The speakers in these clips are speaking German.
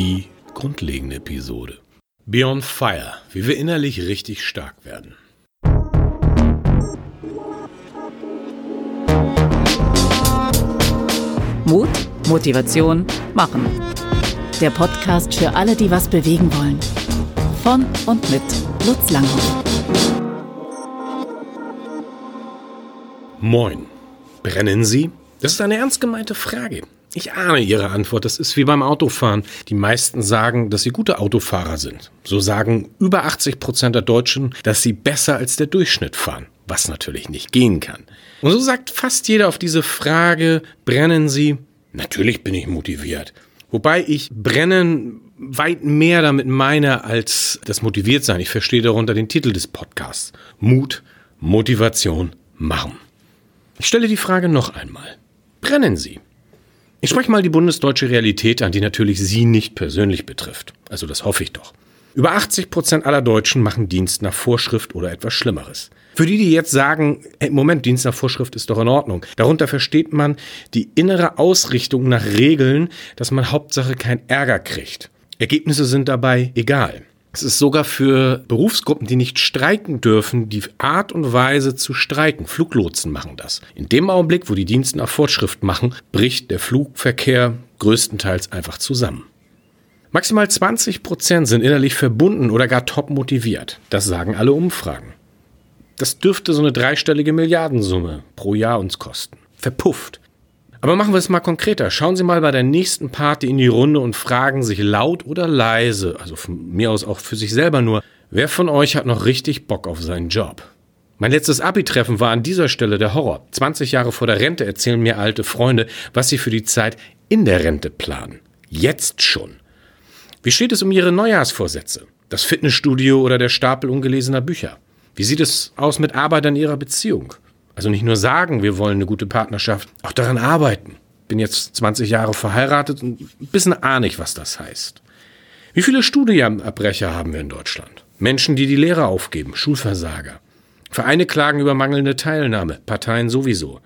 die grundlegende Episode. Beyond Fire, wie wir innerlich richtig stark werden. Mut, Motivation, Machen. Der Podcast für alle, die was bewegen wollen. Von und mit Lutz Langhoff. Moin. Brennen Sie? Das ist eine ernst gemeinte Frage. Ich ahne Ihre Antwort. Das ist wie beim Autofahren. Die meisten sagen, dass sie gute Autofahrer sind. So sagen über 80 Prozent der Deutschen, dass sie besser als der Durchschnitt fahren. Was natürlich nicht gehen kann. Und so sagt fast jeder auf diese Frage, brennen Sie? Natürlich bin ich motiviert. Wobei ich brennen weit mehr damit meine als das motiviert sein. Ich verstehe darunter den Titel des Podcasts. Mut, Motivation, machen. Ich stelle die Frage noch einmal. Brennen Sie? Ich spreche mal die bundesdeutsche Realität an, die natürlich Sie nicht persönlich betrifft. Also das hoffe ich doch. Über 80 Prozent aller Deutschen machen Dienst nach Vorschrift oder etwas Schlimmeres. Für die, die jetzt sagen, hey, Moment, Dienst nach Vorschrift ist doch in Ordnung. Darunter versteht man die innere Ausrichtung nach Regeln, dass man Hauptsache keinen Ärger kriegt. Ergebnisse sind dabei egal. Es ist sogar für Berufsgruppen, die nicht streiken dürfen, die Art und Weise zu streiken. Fluglotsen machen das. In dem Augenblick, wo die Dienste nach Fortschrift machen, bricht der Flugverkehr größtenteils einfach zusammen. Maximal 20 Prozent sind innerlich verbunden oder gar top motiviert. Das sagen alle Umfragen. Das dürfte so eine dreistellige Milliardensumme pro Jahr uns kosten. Verpufft. Aber machen wir es mal konkreter. Schauen Sie mal bei der nächsten Party in die Runde und fragen sich laut oder leise, also von mir aus auch für sich selber nur, wer von euch hat noch richtig Bock auf seinen Job? Mein letztes Abi-Treffen war an dieser Stelle der Horror. 20 Jahre vor der Rente erzählen mir alte Freunde, was sie für die Zeit in der Rente planen. Jetzt schon. Wie steht es um ihre Neujahrsvorsätze? Das Fitnessstudio oder der Stapel ungelesener Bücher? Wie sieht es aus mit Arbeit an ihrer Beziehung? Also nicht nur sagen, wir wollen eine gute Partnerschaft, auch daran arbeiten. Bin jetzt 20 Jahre verheiratet und ein bisschen ahne ich, was das heißt. Wie viele Studienabbrecher haben wir in Deutschland? Menschen, die die Lehre aufgeben, Schulversager. Vereine klagen über mangelnde Teilnahme, Parteien sowieso.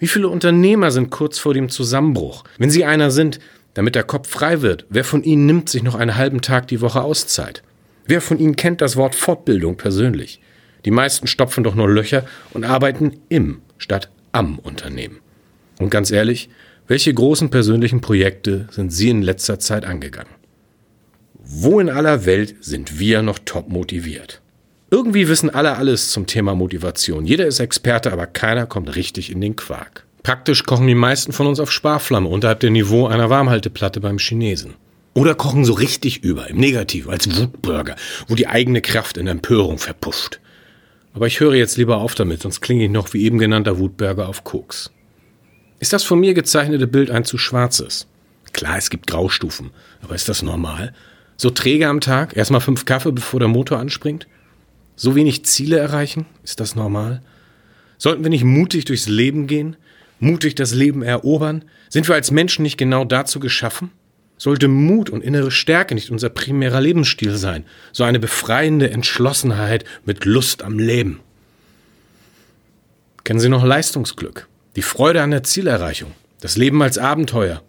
Wie viele Unternehmer sind kurz vor dem Zusammenbruch? Wenn Sie einer sind, damit der Kopf frei wird, wer von Ihnen nimmt sich noch einen halben Tag die Woche Auszeit? Wer von Ihnen kennt das Wort Fortbildung persönlich? Die meisten stopfen doch nur Löcher und arbeiten im statt am Unternehmen. Und ganz ehrlich, welche großen persönlichen Projekte sind Sie in letzter Zeit angegangen? Wo in aller Welt sind wir noch top motiviert? Irgendwie wissen alle alles zum Thema Motivation. Jeder ist Experte, aber keiner kommt richtig in den Quark. Praktisch kochen die meisten von uns auf Sparflamme unterhalb der Niveau einer Warmhalteplatte beim Chinesen. Oder kochen so richtig über, im Negativ, als Wutburger, wo die eigene Kraft in Empörung verpufft. Aber ich höre jetzt lieber auf damit, sonst klinge ich noch wie eben genannter Wutberger auf Koks. Ist das von mir gezeichnete Bild ein zu schwarzes? Klar, es gibt Graustufen, aber ist das normal? So träge am Tag, erstmal fünf Kaffee, bevor der Motor anspringt? So wenig Ziele erreichen? Ist das normal? Sollten wir nicht mutig durchs Leben gehen? Mutig das Leben erobern? Sind wir als Menschen nicht genau dazu geschaffen? Sollte Mut und innere Stärke nicht unser primärer Lebensstil sein, so eine befreiende Entschlossenheit mit Lust am Leben. Kennen Sie noch Leistungsglück, die Freude an der Zielerreichung, das Leben als Abenteuer?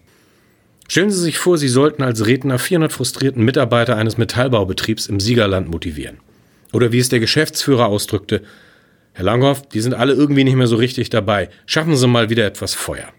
Stellen Sie sich vor, Sie sollten als Redner 400 frustrierten Mitarbeiter eines Metallbaubetriebs im Siegerland motivieren. Oder wie es der Geschäftsführer ausdrückte, Herr Langhoff, die sind alle irgendwie nicht mehr so richtig dabei. Schaffen Sie mal wieder etwas Feuer.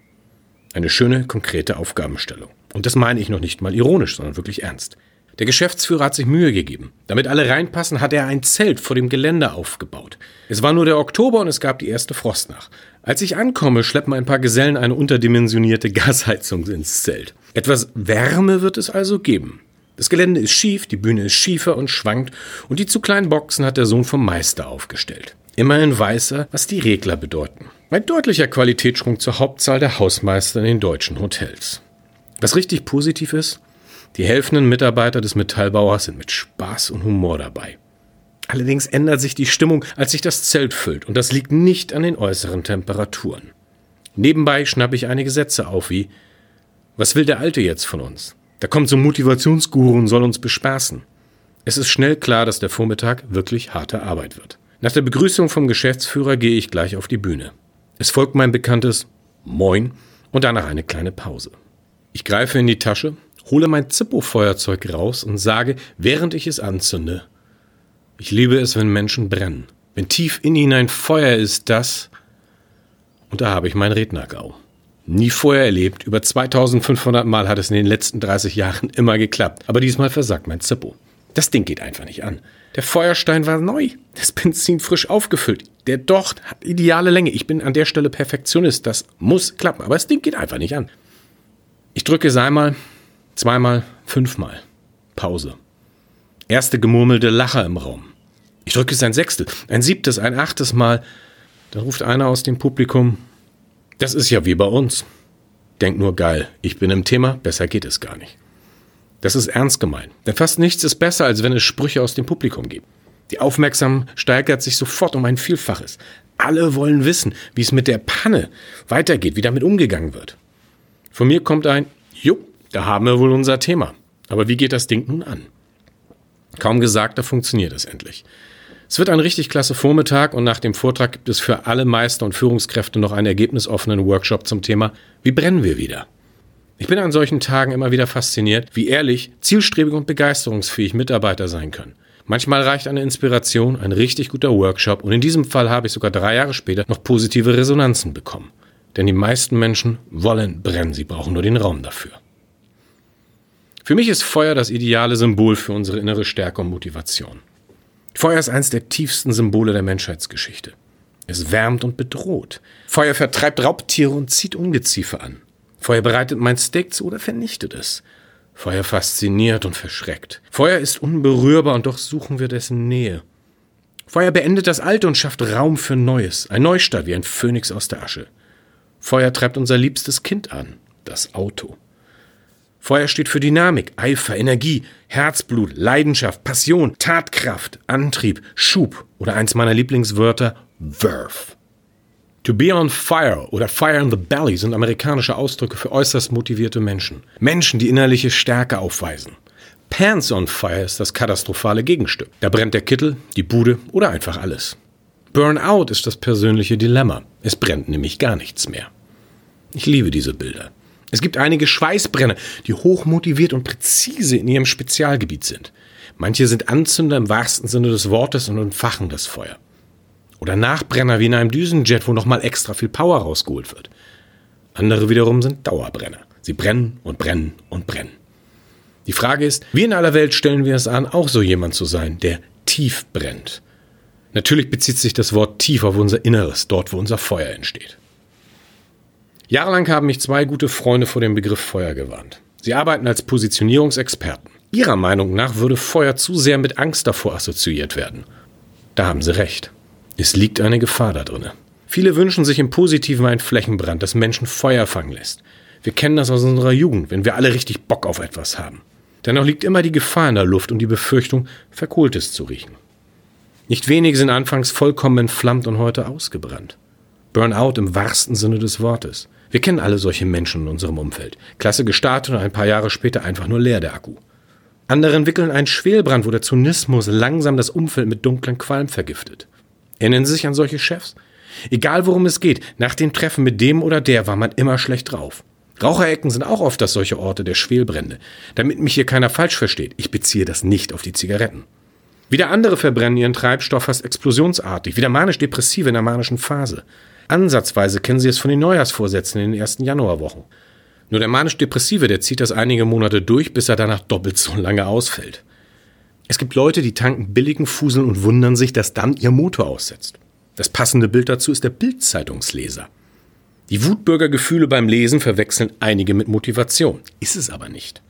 Eine schöne, konkrete Aufgabenstellung. Und das meine ich noch nicht mal ironisch, sondern wirklich ernst. Der Geschäftsführer hat sich Mühe gegeben. Damit alle reinpassen, hat er ein Zelt vor dem Gelände aufgebaut. Es war nur der Oktober und es gab die erste Frost nach. Als ich ankomme, schleppen ein paar Gesellen eine unterdimensionierte Gasheizung ins Zelt. Etwas Wärme wird es also geben. Das Gelände ist schief, die Bühne ist schiefer und schwankt und die zu kleinen Boxen hat der Sohn vom Meister aufgestellt. Immerhin weiß er, was die Regler bedeuten. Ein deutlicher Qualitätssprung zur Hauptzahl der Hausmeister in den deutschen Hotels. Was richtig positiv ist, die helfenden Mitarbeiter des Metallbauers sind mit Spaß und Humor dabei. Allerdings ändert sich die Stimmung, als sich das Zelt füllt, und das liegt nicht an den äußeren Temperaturen. Nebenbei schnappe ich einige Sätze auf wie Was will der Alte jetzt von uns? Da kommt so ein Motivationsguru und soll uns bespaßen. Es ist schnell klar, dass der Vormittag wirklich harte Arbeit wird. Nach der Begrüßung vom Geschäftsführer gehe ich gleich auf die Bühne. Es folgt mein bekanntes Moin und danach eine kleine Pause. Ich greife in die Tasche hole mein Zippo-Feuerzeug raus und sage, während ich es anzünde, ich liebe es, wenn Menschen brennen. Wenn tief in ihnen ein Feuer ist, das. Und da habe ich mein Rednergau. Nie vorher erlebt. Über 2500 Mal hat es in den letzten 30 Jahren immer geklappt. Aber diesmal versagt mein Zippo. Das Ding geht einfach nicht an. Der Feuerstein war neu. Das Benzin frisch aufgefüllt. Der Docht hat ideale Länge. Ich bin an der Stelle Perfektionist. Das muss klappen. Aber das Ding geht einfach nicht an. Ich drücke es einmal, zweimal, fünfmal. Pause. Erste gemurmelte Lacher im Raum. Ich drücke es ein Sechstel, ein siebtes, ein achtes Mal. Dann ruft einer aus dem Publikum, das ist ja wie bei uns. Denk nur geil, ich bin im Thema, besser geht es gar nicht. Das ist ernst gemeint, denn fast nichts ist besser, als wenn es Sprüche aus dem Publikum gibt. Die Aufmerksam steigert sich sofort um ein Vielfaches. Alle wollen wissen, wie es mit der Panne weitergeht, wie damit umgegangen wird. Von mir kommt ein, jo, da haben wir wohl unser Thema. Aber wie geht das Ding nun an? Kaum gesagt, da funktioniert es endlich. Es wird ein richtig klasse Vormittag und nach dem Vortrag gibt es für alle Meister und Führungskräfte noch einen ergebnisoffenen Workshop zum Thema Wie brennen wir wieder? Ich bin an solchen Tagen immer wieder fasziniert, wie ehrlich, zielstrebig und begeisterungsfähig Mitarbeiter sein können. Manchmal reicht eine Inspiration, ein richtig guter Workshop und in diesem Fall habe ich sogar drei Jahre später noch positive Resonanzen bekommen. Denn die meisten Menschen wollen brennen, sie brauchen nur den Raum dafür. Für mich ist Feuer das ideale Symbol für unsere innere Stärke und Motivation. Feuer ist eines der tiefsten Symbole der Menschheitsgeschichte. Es wärmt und bedroht. Feuer vertreibt Raubtiere und zieht Ungeziefer an. Feuer bereitet mein Steak zu oder vernichtet es. Feuer fasziniert und verschreckt. Feuer ist unberührbar und doch suchen wir dessen Nähe. Feuer beendet das Alte und schafft Raum für Neues, ein Neustart wie ein Phönix aus der Asche. Feuer treibt unser liebstes Kind an, das Auto. Feuer steht für Dynamik, Eifer, Energie, Herzblut, Leidenschaft, Passion, Tatkraft, Antrieb, Schub oder eins meiner Lieblingswörter, Verve. To be on fire oder fire in the belly sind amerikanische Ausdrücke für äußerst motivierte Menschen. Menschen, die innerliche Stärke aufweisen. Pants on fire ist das katastrophale Gegenstück. Da brennt der Kittel, die Bude oder einfach alles. Burnout ist das persönliche Dilemma. Es brennt nämlich gar nichts mehr. Ich liebe diese Bilder. Es gibt einige Schweißbrenner, die hochmotiviert und präzise in ihrem Spezialgebiet sind. Manche sind Anzünder im wahrsten Sinne des Wortes und entfachen das Feuer. Oder Nachbrenner wie in einem Düsenjet, wo nochmal extra viel Power rausgeholt wird. Andere wiederum sind Dauerbrenner. Sie brennen und brennen und brennen. Die Frage ist, wie in aller Welt stellen wir es an, auch so jemand zu sein, der tief brennt. Natürlich bezieht sich das Wort tief auf unser Inneres, dort wo unser Feuer entsteht. Jahrelang haben mich zwei gute Freunde vor dem Begriff Feuer gewarnt. Sie arbeiten als Positionierungsexperten. Ihrer Meinung nach würde Feuer zu sehr mit Angst davor assoziiert werden. Da haben sie recht. Es liegt eine Gefahr da drin. Viele wünschen sich im Positiven ein Flächenbrand, das Menschen Feuer fangen lässt. Wir kennen das aus unserer Jugend, wenn wir alle richtig Bock auf etwas haben. Dennoch liegt immer die Gefahr in der Luft und die Befürchtung, Verkohltes zu riechen. Nicht wenige sind anfangs vollkommen entflammt und heute ausgebrannt. Burnout im wahrsten Sinne des Wortes. Wir kennen alle solche Menschen in unserem Umfeld. Klasse gestartet und ein paar Jahre später einfach nur leer der Akku. Andere entwickeln einen Schwelbrand, wo der Zynismus langsam das Umfeld mit dunklen Qualm vergiftet. Erinnern Sie sich an solche Chefs? Egal worum es geht, nach dem Treffen mit dem oder der war man immer schlecht drauf. Raucherecken sind auch oft das solche Orte der Schwelbrände. Damit mich hier keiner falsch versteht, ich beziehe das nicht auf die Zigaretten. Wieder andere verbrennen ihren Treibstoff fast explosionsartig, wieder manisch-depressive in der manischen Phase. Ansatzweise kennen Sie es von den Neujahrsvorsätzen in den ersten Januarwochen. Nur der manisch-depressive, der zieht das einige Monate durch, bis er danach doppelt so lange ausfällt. Es gibt Leute, die tanken billigen Fuseln und wundern sich, dass dann ihr Motor aussetzt. Das passende Bild dazu ist der Bildzeitungsleser. Die Wutbürgergefühle beim Lesen verwechseln einige mit Motivation. Ist es aber nicht.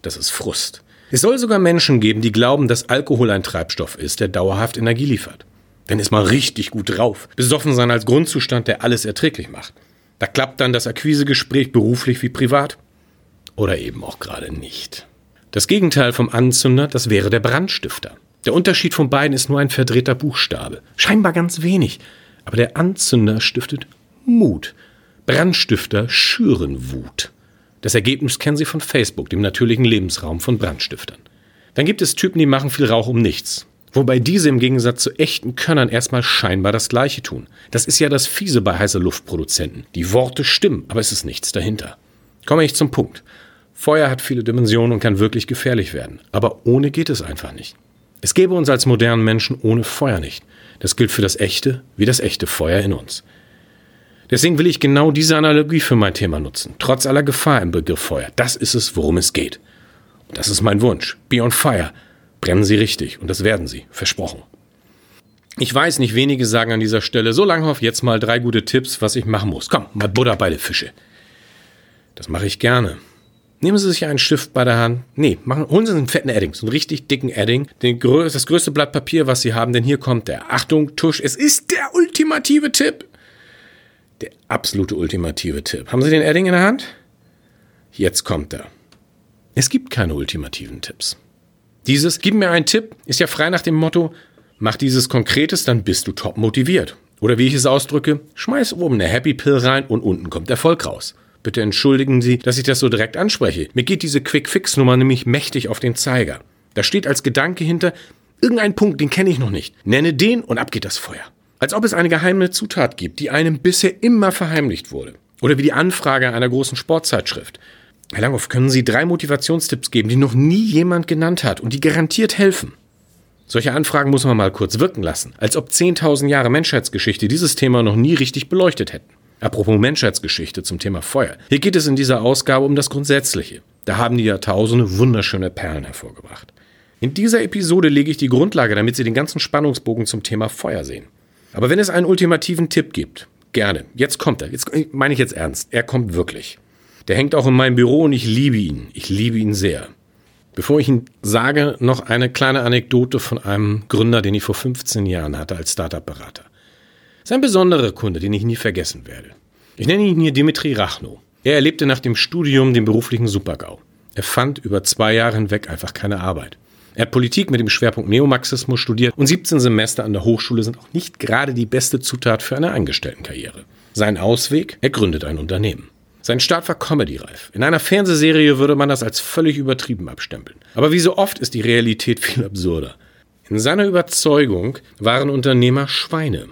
Das ist Frust. Es soll sogar Menschen geben, die glauben, dass Alkohol ein Treibstoff ist, der dauerhaft Energie liefert. Dann ist man richtig gut drauf. Besoffen sein als Grundzustand, der alles erträglich macht. Da klappt dann das Akquisegespräch beruflich wie privat. Oder eben auch gerade nicht. Das Gegenteil vom Anzünder, das wäre der Brandstifter. Der Unterschied von beiden ist nur ein verdrehter Buchstabe. Scheinbar ganz wenig. Aber der Anzünder stiftet Mut. Brandstifter schüren Wut. Das Ergebnis kennen Sie von Facebook, dem natürlichen Lebensraum von Brandstiftern. Dann gibt es Typen, die machen viel Rauch um nichts. Wobei diese im Gegensatz zu echten Könnern erstmal scheinbar das Gleiche tun. Das ist ja das Fiese bei heißer Luftproduzenten. Die Worte stimmen, aber es ist nichts dahinter. Komme ich zum Punkt. Feuer hat viele Dimensionen und kann wirklich gefährlich werden. Aber ohne geht es einfach nicht. Es gäbe uns als modernen Menschen ohne Feuer nicht. Das gilt für das echte wie das echte Feuer in uns. Deswegen will ich genau diese Analogie für mein Thema nutzen. Trotz aller Gefahr im Begriff Feuer. Das ist es, worum es geht. Und das ist mein Wunsch. Be on fire. Brennen Sie richtig. Und das werden Sie. Versprochen. Ich weiß, nicht wenige sagen an dieser Stelle, so Langhoff, jetzt mal drei gute Tipps, was ich machen muss. Komm, mal Butter bei den Fische. Das mache ich gerne. Nehmen Sie sich einen Stift bei der Hand. Nee, machen, holen Sie einen fetten Edding, so einen richtig dicken Edding. Den, das größte Blatt Papier, was Sie haben, denn hier kommt der. Achtung, Tusch, es ist der ultimative Tipp. Der absolute ultimative Tipp. Haben Sie den Edding in der Hand? Jetzt kommt er. Es gibt keine ultimativen Tipps. Dieses Gib mir einen Tipp ist ja frei nach dem Motto, mach dieses Konkretes, dann bist du top motiviert. Oder wie ich es ausdrücke, schmeiß oben eine Happy Pill rein und unten kommt Erfolg raus. Bitte entschuldigen Sie, dass ich das so direkt anspreche. Mir geht diese Quick-Fix-Nummer nämlich mächtig auf den Zeiger. Da steht als Gedanke hinter, irgendein Punkt, den kenne ich noch nicht. Nenne den und ab geht das Feuer. Als ob es eine geheime Zutat gibt, die einem bisher immer verheimlicht wurde. Oder wie die Anfrage einer großen Sportzeitschrift. Herr Langhoff, können Sie drei Motivationstipps geben, die noch nie jemand genannt hat und die garantiert helfen? Solche Anfragen muss man mal kurz wirken lassen, als ob 10.000 Jahre Menschheitsgeschichte dieses Thema noch nie richtig beleuchtet hätten. Apropos Menschheitsgeschichte zum Thema Feuer. Hier geht es in dieser Ausgabe um das Grundsätzliche. Da haben die Jahrtausende wunderschöne Perlen hervorgebracht. In dieser Episode lege ich die Grundlage, damit Sie den ganzen Spannungsbogen zum Thema Feuer sehen. Aber wenn es einen ultimativen Tipp gibt, gerne. Jetzt kommt er. Jetzt meine ich jetzt ernst. Er kommt wirklich. Der hängt auch in meinem Büro und ich liebe ihn. Ich liebe ihn sehr. Bevor ich ihn sage, noch eine kleine Anekdote von einem Gründer, den ich vor 15 Jahren hatte als Startup-Berater. Ist ein besonderer Kunde, den ich nie vergessen werde. Ich nenne ihn hier Dimitri Rachno. Er erlebte nach dem Studium den beruflichen Supergau. Er fand über zwei Jahre hinweg einfach keine Arbeit. Er hat Politik mit dem Schwerpunkt Neomarxismus studiert und 17 Semester an der Hochschule sind auch nicht gerade die beste Zutat für eine Angestelltenkarriere. Sein Ausweg? Er gründet ein Unternehmen. Sein Start war Comedy-reif. In einer Fernsehserie würde man das als völlig übertrieben abstempeln. Aber wie so oft ist die Realität viel absurder. In seiner Überzeugung waren Unternehmer Schweine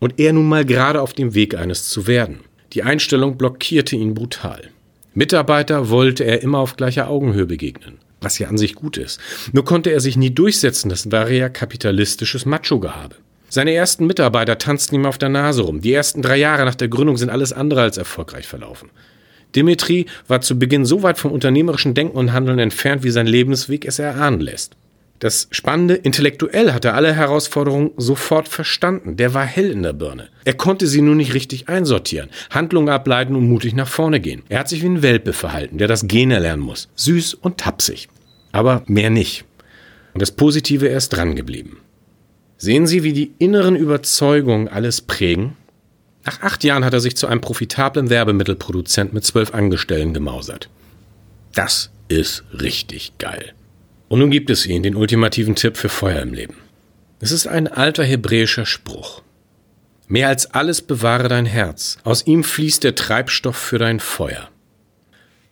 und er nun mal gerade auf dem Weg eines zu werden. Die Einstellung blockierte ihn brutal. Mitarbeiter wollte er immer auf gleicher Augenhöhe begegnen, was ja an sich gut ist. Nur konnte er sich nie durchsetzen, das war ja kapitalistisches Macho-Gehabe. Seine ersten Mitarbeiter tanzten ihm auf der Nase rum. Die ersten drei Jahre nach der Gründung sind alles andere als erfolgreich verlaufen. Dimitri war zu Beginn so weit vom unternehmerischen Denken und Handeln entfernt, wie sein Lebensweg es erahnen lässt. Das Spannende, intellektuell hat er alle Herausforderungen sofort verstanden. Der war hell in der Birne. Er konnte sie nur nicht richtig einsortieren, Handlungen ableiten und mutig nach vorne gehen. Er hat sich wie ein Welpe verhalten, der das Gehen erlernen muss. Süß und tapsig. Aber mehr nicht. Und das Positive, er ist dran geblieben. Sehen Sie, wie die inneren Überzeugungen alles prägen? Nach acht Jahren hat er sich zu einem profitablen Werbemittelproduzent mit zwölf Angestellten gemausert. Das ist richtig geil. Und nun gibt es ihn, den ultimativen Tipp für Feuer im Leben. Es ist ein alter hebräischer Spruch. Mehr als alles bewahre dein Herz, aus ihm fließt der Treibstoff für dein Feuer.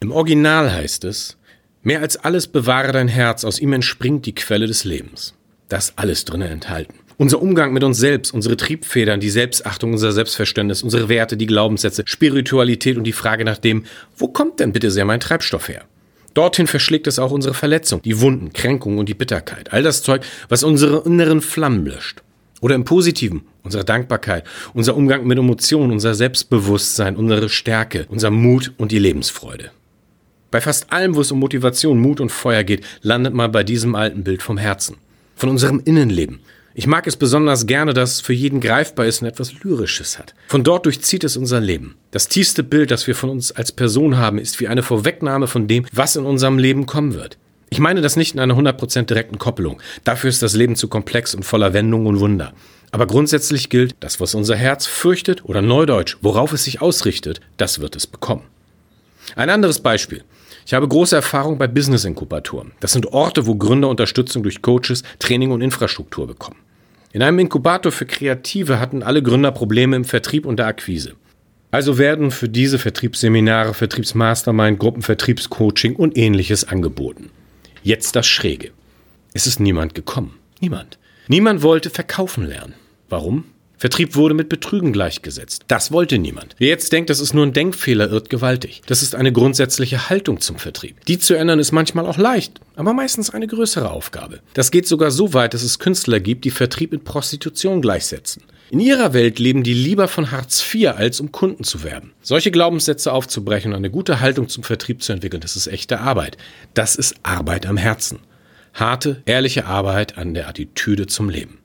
Im Original heißt es, mehr als alles bewahre dein Herz, aus ihm entspringt die Quelle des Lebens. Das alles drinnen enthalten. Unser Umgang mit uns selbst, unsere Triebfedern, die Selbstachtung, unser Selbstverständnis, unsere Werte, die Glaubenssätze, Spiritualität und die Frage nach dem, wo kommt denn bitte sehr mein Treibstoff her? Dorthin verschlägt es auch unsere Verletzung, die Wunden, Kränkungen und die Bitterkeit. All das Zeug, was unsere inneren Flammen löscht. Oder im Positiven, unsere Dankbarkeit, unser Umgang mit Emotionen, unser Selbstbewusstsein, unsere Stärke, unser Mut und die Lebensfreude. Bei fast allem, wo es um Motivation, Mut und Feuer geht, landet man bei diesem alten Bild vom Herzen. Von unserem Innenleben, ich mag es besonders gerne, dass es für jeden greifbar ist und etwas Lyrisches hat. Von dort durchzieht es unser Leben. Das tiefste Bild, das wir von uns als Person haben, ist wie eine Vorwegnahme von dem, was in unserem Leben kommen wird. Ich meine das nicht in einer 100% direkten Koppelung. Dafür ist das Leben zu komplex und voller Wendungen und Wunder. Aber grundsätzlich gilt, das, was unser Herz fürchtet oder neudeutsch, worauf es sich ausrichtet, das wird es bekommen. Ein anderes Beispiel. Ich habe große Erfahrung bei Business-Inkubatoren. Das sind Orte, wo Gründer Unterstützung durch Coaches, Training und Infrastruktur bekommen. In einem Inkubator für Kreative hatten alle Gründer Probleme im Vertrieb und der Akquise. Also werden für diese Vertriebsseminare, Vertriebsmastermind, Gruppenvertriebscoaching und ähnliches angeboten. Jetzt das Schräge. Es ist niemand gekommen. Niemand. Niemand wollte verkaufen lernen. Warum? Vertrieb wurde mit Betrügen gleichgesetzt. Das wollte niemand. Wer jetzt denkt, das ist nur ein Denkfehler, irrt gewaltig. Das ist eine grundsätzliche Haltung zum Vertrieb. Die zu ändern ist manchmal auch leicht, aber meistens eine größere Aufgabe. Das geht sogar so weit, dass es Künstler gibt, die Vertrieb mit Prostitution gleichsetzen. In ihrer Welt leben die lieber von Hartz IV, als um Kunden zu werben. Solche Glaubenssätze aufzubrechen und eine gute Haltung zum Vertrieb zu entwickeln, das ist echte Arbeit. Das ist Arbeit am Herzen. Harte, ehrliche Arbeit an der Attitüde zum Leben.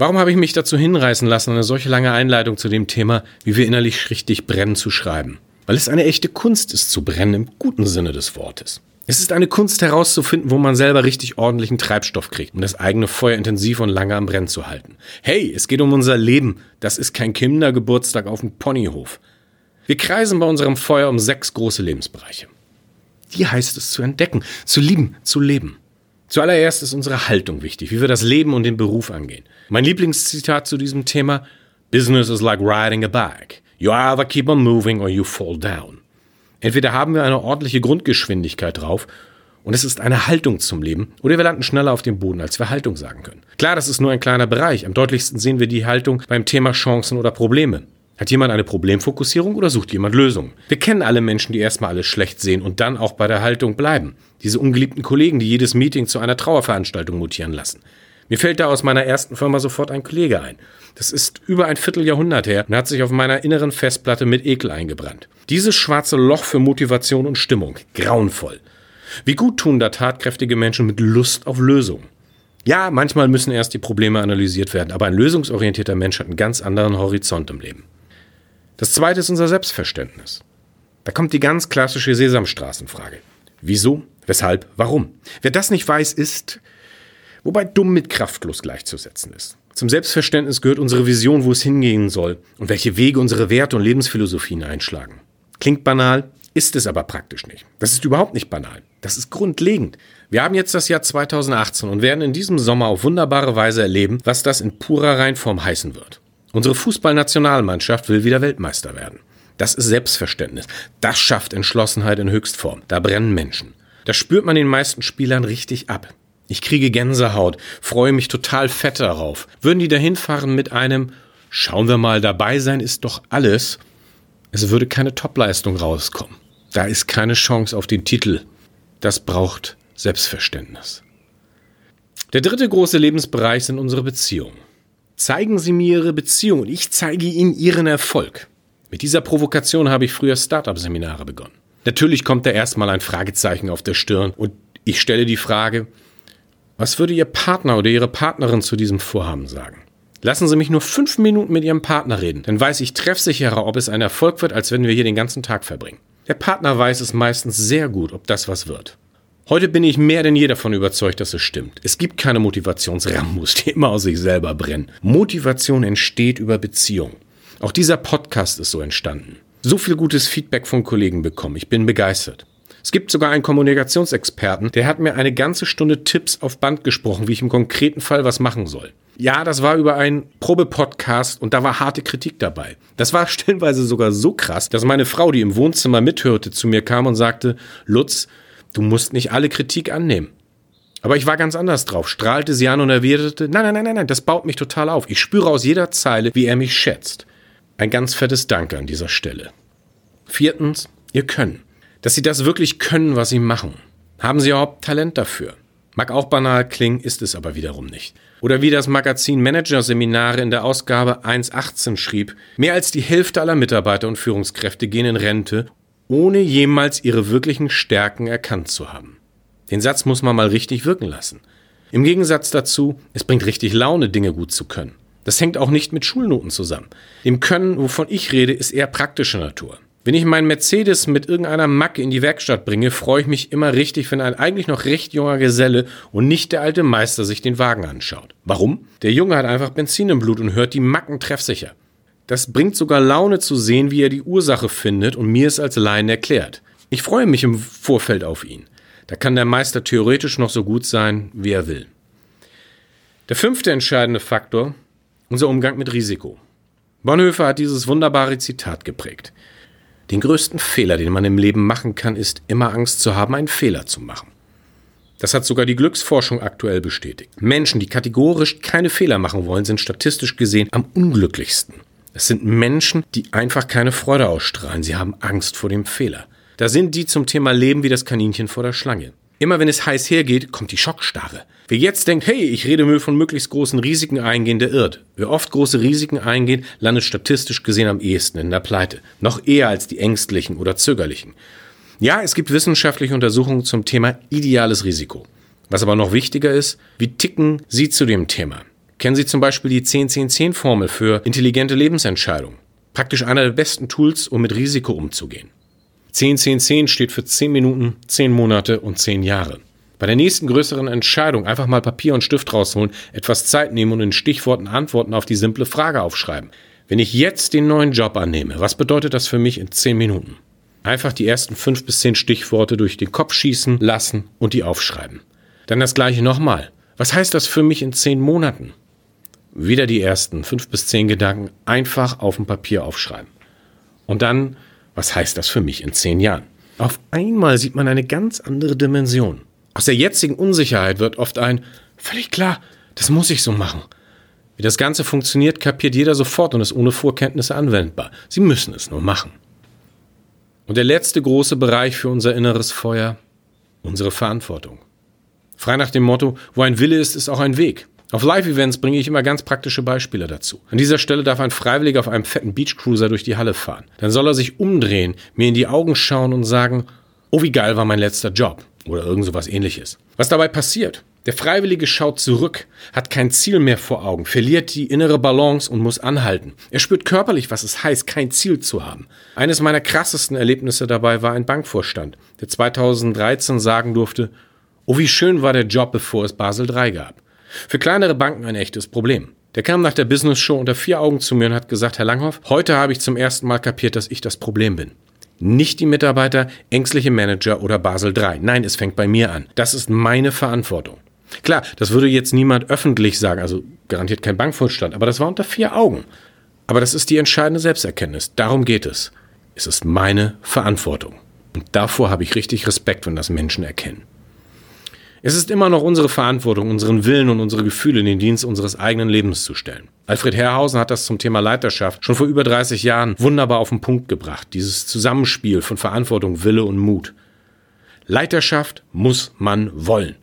Warum habe ich mich dazu hinreißen lassen, eine solche lange Einleitung zu dem Thema, wie wir innerlich richtig brennen, zu schreiben? Weil es eine echte Kunst ist, zu brennen im guten Sinne des Wortes. Es ist eine Kunst herauszufinden, wo man selber richtig ordentlichen Treibstoff kriegt, um das eigene Feuer intensiv und lange am Brennen zu halten. Hey, es geht um unser Leben. Das ist kein Kindergeburtstag auf dem Ponyhof. Wir kreisen bei unserem Feuer um sechs große Lebensbereiche. Die heißt es zu entdecken, zu lieben, zu leben. Zuallererst ist unsere Haltung wichtig, wie wir das Leben und den Beruf angehen. Mein Lieblingszitat zu diesem Thema, Business is like riding a bike. You either keep on moving or you fall down. Entweder haben wir eine ordentliche Grundgeschwindigkeit drauf und es ist eine Haltung zum Leben, oder wir landen schneller auf dem Boden, als wir Haltung sagen können. Klar, das ist nur ein kleiner Bereich. Am deutlichsten sehen wir die Haltung beim Thema Chancen oder Probleme. Hat jemand eine Problemfokussierung oder sucht jemand Lösungen? Wir kennen alle Menschen, die erstmal alles schlecht sehen und dann auch bei der Haltung bleiben. Diese ungeliebten Kollegen, die jedes Meeting zu einer Trauerveranstaltung mutieren lassen. Mir fällt da aus meiner ersten Firma sofort ein Kollege ein. Das ist über ein Vierteljahrhundert her und hat sich auf meiner inneren Festplatte mit Ekel eingebrannt. Dieses schwarze Loch für Motivation und Stimmung. Grauenvoll. Wie gut tun da tatkräftige Menschen mit Lust auf Lösungen. Ja, manchmal müssen erst die Probleme analysiert werden, aber ein lösungsorientierter Mensch hat einen ganz anderen Horizont im Leben. Das zweite ist unser Selbstverständnis. Da kommt die ganz klassische Sesamstraßenfrage. Wieso? Weshalb? Warum? Wer das nicht weiß, ist, wobei dumm mit kraftlos gleichzusetzen ist. Zum Selbstverständnis gehört unsere Vision, wo es hingehen soll und welche Wege unsere Werte und Lebensphilosophien einschlagen. Klingt banal, ist es aber praktisch nicht. Das ist überhaupt nicht banal. Das ist grundlegend. Wir haben jetzt das Jahr 2018 und werden in diesem Sommer auf wunderbare Weise erleben, was das in purer Reinform heißen wird. Unsere Fußballnationalmannschaft will wieder Weltmeister werden. Das ist Selbstverständnis. Das schafft Entschlossenheit in Höchstform. Da brennen Menschen. Das spürt man den meisten Spielern richtig ab. Ich kriege Gänsehaut, freue mich total fett darauf. Würden die dahin fahren mit einem Schauen wir mal, dabei sein ist doch alles, es würde keine Topleistung rauskommen. Da ist keine Chance auf den Titel. Das braucht Selbstverständnis. Der dritte große Lebensbereich sind unsere Beziehungen. Zeigen Sie mir Ihre Beziehung und ich zeige Ihnen Ihren Erfolg. Mit dieser Provokation habe ich früher Startup-Seminare begonnen. Natürlich kommt da erstmal ein Fragezeichen auf der Stirn und ich stelle die Frage, was würde Ihr Partner oder Ihre Partnerin zu diesem Vorhaben sagen? Lassen Sie mich nur fünf Minuten mit Ihrem Partner reden, dann weiß ich treffsicherer, ob es ein Erfolg wird, als wenn wir hier den ganzen Tag verbringen. Der Partner weiß es meistens sehr gut, ob das was wird. Heute bin ich mehr denn je davon überzeugt, dass es stimmt. Es gibt keine Motivationsrambus, die immer aus sich selber brennen. Motivation entsteht über Beziehung. Auch dieser Podcast ist so entstanden. So viel gutes Feedback von Kollegen bekommen. Ich bin begeistert. Es gibt sogar einen Kommunikationsexperten, der hat mir eine ganze Stunde Tipps auf Band gesprochen, wie ich im konkreten Fall was machen soll. Ja, das war über einen Probepodcast und da war harte Kritik dabei. Das war stellenweise sogar so krass, dass meine Frau, die im Wohnzimmer mithörte, zu mir kam und sagte, Lutz, Du musst nicht alle Kritik annehmen. Aber ich war ganz anders drauf, strahlte sie an und erwiderte, nein, nein, nein, nein, nein, das baut mich total auf. Ich spüre aus jeder Zeile, wie er mich schätzt. Ein ganz fettes Danke an dieser Stelle. Viertens, ihr Können. Dass sie das wirklich können, was sie machen. Haben sie überhaupt Talent dafür? Mag auch banal klingen, ist es aber wiederum nicht. Oder wie das Magazin Managerseminare in der Ausgabe 1.18 schrieb, mehr als die Hälfte aller Mitarbeiter und Führungskräfte gehen in Rente ohne jemals ihre wirklichen Stärken erkannt zu haben. Den Satz muss man mal richtig wirken lassen. Im Gegensatz dazu, es bringt richtig Laune, Dinge gut zu können. Das hängt auch nicht mit Schulnoten zusammen. Dem Können, wovon ich rede, ist eher praktischer Natur. Wenn ich meinen Mercedes mit irgendeiner Macke in die Werkstatt bringe, freue ich mich immer richtig, wenn ein eigentlich noch recht junger Geselle und nicht der alte Meister sich den Wagen anschaut. Warum? Der Junge hat einfach Benzin im Blut und hört die Macken treffsicher. Das bringt sogar Laune zu sehen, wie er die Ursache findet und mir es als Laien erklärt. Ich freue mich im Vorfeld auf ihn. Da kann der Meister theoretisch noch so gut sein, wie er will. Der fünfte entscheidende Faktor, unser Umgang mit Risiko. Bonhoeffer hat dieses wunderbare Zitat geprägt. Den größten Fehler, den man im Leben machen kann, ist immer Angst zu haben, einen Fehler zu machen. Das hat sogar die Glücksforschung aktuell bestätigt. Menschen, die kategorisch keine Fehler machen wollen, sind statistisch gesehen am unglücklichsten. Es sind Menschen, die einfach keine Freude ausstrahlen. Sie haben Angst vor dem Fehler. Da sind die zum Thema Leben wie das Kaninchen vor der Schlange. Immer wenn es heiß hergeht, kommt die Schockstarre. Wer jetzt denkt, hey, ich rede mir von möglichst großen Risiken eingehen, der irrt. Wer oft große Risiken eingeht, landet statistisch gesehen am ehesten in der Pleite. Noch eher als die Ängstlichen oder Zögerlichen. Ja, es gibt wissenschaftliche Untersuchungen zum Thema ideales Risiko. Was aber noch wichtiger ist, wie ticken Sie zu dem Thema? Kennen Sie zum Beispiel die 10-10-10-Formel für intelligente Lebensentscheidungen? Praktisch einer der besten Tools, um mit Risiko umzugehen. 10-10-10 steht für 10 Minuten, 10 Monate und 10 Jahre. Bei der nächsten größeren Entscheidung einfach mal Papier und Stift rausholen, etwas Zeit nehmen und in Stichworten Antworten auf die simple Frage aufschreiben. Wenn ich jetzt den neuen Job annehme, was bedeutet das für mich in 10 Minuten? Einfach die ersten 5 bis 10 Stichworte durch den Kopf schießen lassen und die aufschreiben. Dann das gleiche nochmal. Was heißt das für mich in 10 Monaten? Wieder die ersten 5 bis 10 Gedanken einfach auf dem Papier aufschreiben. Und dann was heißt das für mich in zehn Jahren? Auf einmal sieht man eine ganz andere Dimension. Aus der jetzigen Unsicherheit wird oft ein, völlig klar, das muss ich so machen. Wie das Ganze funktioniert, kapiert jeder sofort und ist ohne Vorkenntnisse anwendbar. Sie müssen es nur machen. Und der letzte große Bereich für unser inneres Feuer, unsere Verantwortung. Frei nach dem Motto, wo ein Wille ist, ist auch ein Weg. Auf Live-Events bringe ich immer ganz praktische Beispiele dazu. An dieser Stelle darf ein Freiwilliger auf einem fetten Beachcruiser durch die Halle fahren. Dann soll er sich umdrehen, mir in die Augen schauen und sagen, oh wie geil war mein letzter Job oder irgend sowas ähnliches. Was dabei passiert? Der Freiwillige schaut zurück, hat kein Ziel mehr vor Augen, verliert die innere Balance und muss anhalten. Er spürt körperlich, was es heißt, kein Ziel zu haben. Eines meiner krassesten Erlebnisse dabei war ein Bankvorstand, der 2013 sagen durfte, oh wie schön war der Job, bevor es Basel III gab. Für kleinere Banken ein echtes Problem. Der kam nach der Business Show unter vier Augen zu mir und hat gesagt, Herr Langhoff, heute habe ich zum ersten Mal kapiert, dass ich das Problem bin. Nicht die Mitarbeiter, ängstliche Manager oder Basel III. Nein, es fängt bei mir an. Das ist meine Verantwortung. Klar, das würde jetzt niemand öffentlich sagen, also garantiert kein Bankvorstand, aber das war unter vier Augen. Aber das ist die entscheidende Selbsterkenntnis. Darum geht es. Es ist meine Verantwortung. Und davor habe ich richtig Respekt, wenn das Menschen erkennen. Es ist immer noch unsere Verantwortung, unseren Willen und unsere Gefühle in den Dienst unseres eigenen Lebens zu stellen. Alfred Herrhausen hat das zum Thema Leiterschaft schon vor über 30 Jahren wunderbar auf den Punkt gebracht. Dieses Zusammenspiel von Verantwortung, Wille und Mut. Leiterschaft muss man wollen.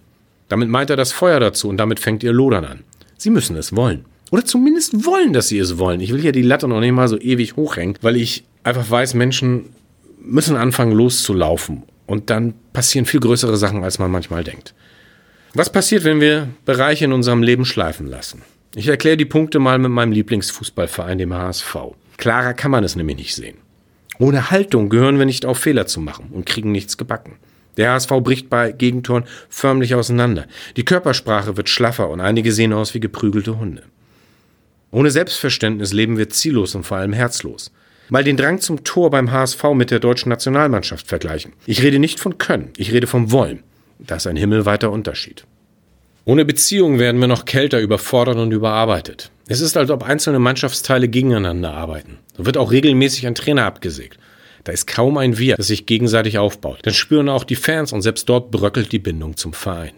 Damit meint er das Feuer dazu und damit fängt ihr Lodern an. Sie müssen es wollen. Oder zumindest wollen, dass sie es wollen. Ich will hier die Latte noch nicht mal so ewig hochhängen, weil ich einfach weiß, Menschen müssen anfangen loszulaufen. Und dann passieren viel größere Sachen, als man manchmal denkt. Was passiert, wenn wir Bereiche in unserem Leben schleifen lassen? Ich erkläre die Punkte mal mit meinem Lieblingsfußballverein, dem HSV. Klarer kann man es nämlich nicht sehen. Ohne Haltung gehören wir nicht auf Fehler zu machen und kriegen nichts gebacken. Der HSV bricht bei Gegentoren förmlich auseinander. Die Körpersprache wird schlaffer und einige sehen aus wie geprügelte Hunde. Ohne Selbstverständnis leben wir ziellos und vor allem herzlos. Mal den Drang zum Tor beim HSV mit der deutschen Nationalmannschaft vergleichen. Ich rede nicht von Können, ich rede vom Wollen. Das ist ein himmelweiter Unterschied. Ohne Beziehung werden wir noch kälter, überfordert und überarbeitet. Es ist, als ob einzelne Mannschaftsteile gegeneinander arbeiten. So wird auch regelmäßig ein Trainer abgesägt. Da ist kaum ein Wir, das sich gegenseitig aufbaut. Dann spüren auch die Fans und selbst dort bröckelt die Bindung zum Verein.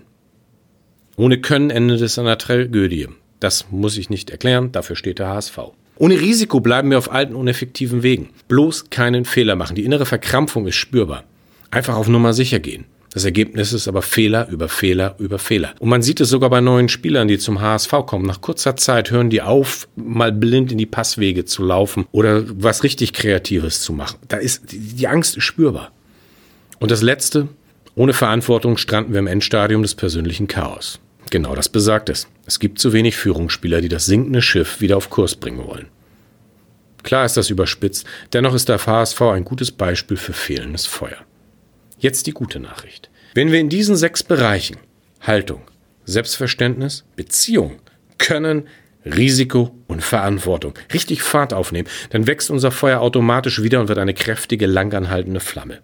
Ohne Können endet es an einer Tragödie. Das muss ich nicht erklären, dafür steht der HSV. Ohne Risiko bleiben wir auf alten, uneffektiven Wegen. Bloß keinen Fehler machen. Die innere Verkrampfung ist spürbar. Einfach auf Nummer sicher gehen. Das Ergebnis ist aber Fehler über Fehler über Fehler. Und man sieht es sogar bei neuen Spielern, die zum HSV kommen. Nach kurzer Zeit hören die auf, mal blind in die Passwege zu laufen oder was richtig Kreatives zu machen. Da ist, die Angst ist spürbar. Und das Letzte, ohne Verantwortung stranden wir im Endstadium des persönlichen Chaos. Genau das besagt es. Es gibt zu wenig Führungsspieler, die das sinkende Schiff wieder auf Kurs bringen wollen. Klar ist das überspitzt, dennoch ist der HSV ein gutes Beispiel für fehlendes Feuer. Jetzt die gute Nachricht. Wenn wir in diesen sechs Bereichen Haltung, Selbstverständnis, Beziehung, Können, Risiko und Verantwortung richtig Fahrt aufnehmen, dann wächst unser Feuer automatisch wieder und wird eine kräftige, langanhaltende Flamme.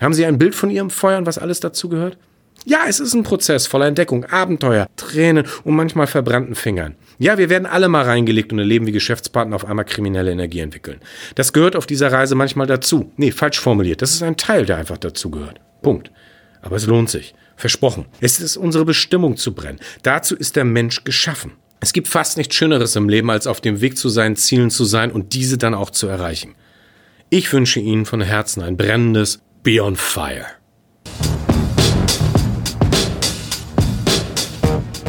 Haben Sie ein Bild von Ihrem Feuer und was alles dazu gehört? Ja, es ist ein Prozess voller Entdeckung, Abenteuer, Tränen und manchmal verbrannten Fingern. Ja, wir werden alle mal reingelegt und erleben, wie Geschäftspartner auf einmal kriminelle Energie entwickeln. Das gehört auf dieser Reise manchmal dazu. Nee, falsch formuliert. Das ist ein Teil, der einfach dazu gehört. Punkt. Aber es lohnt sich. Versprochen. Es ist unsere Bestimmung zu brennen. Dazu ist der Mensch geschaffen. Es gibt fast nichts Schöneres im Leben, als auf dem Weg zu seinen Zielen zu sein und diese dann auch zu erreichen. Ich wünsche Ihnen von Herzen ein brennendes Be on Fire.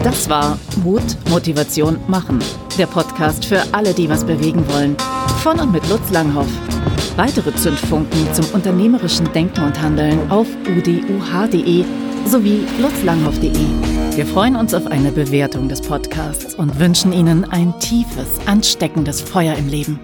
Das war Mut, Motivation, Machen. Der Podcast für alle, die was bewegen wollen. Von und mit Lutz Langhoff. Weitere Zündfunken zum unternehmerischen Denken und Handeln auf uduh.de sowie lutzlanghoff.de. Wir freuen uns auf eine Bewertung des Podcasts und wünschen Ihnen ein tiefes, ansteckendes Feuer im Leben.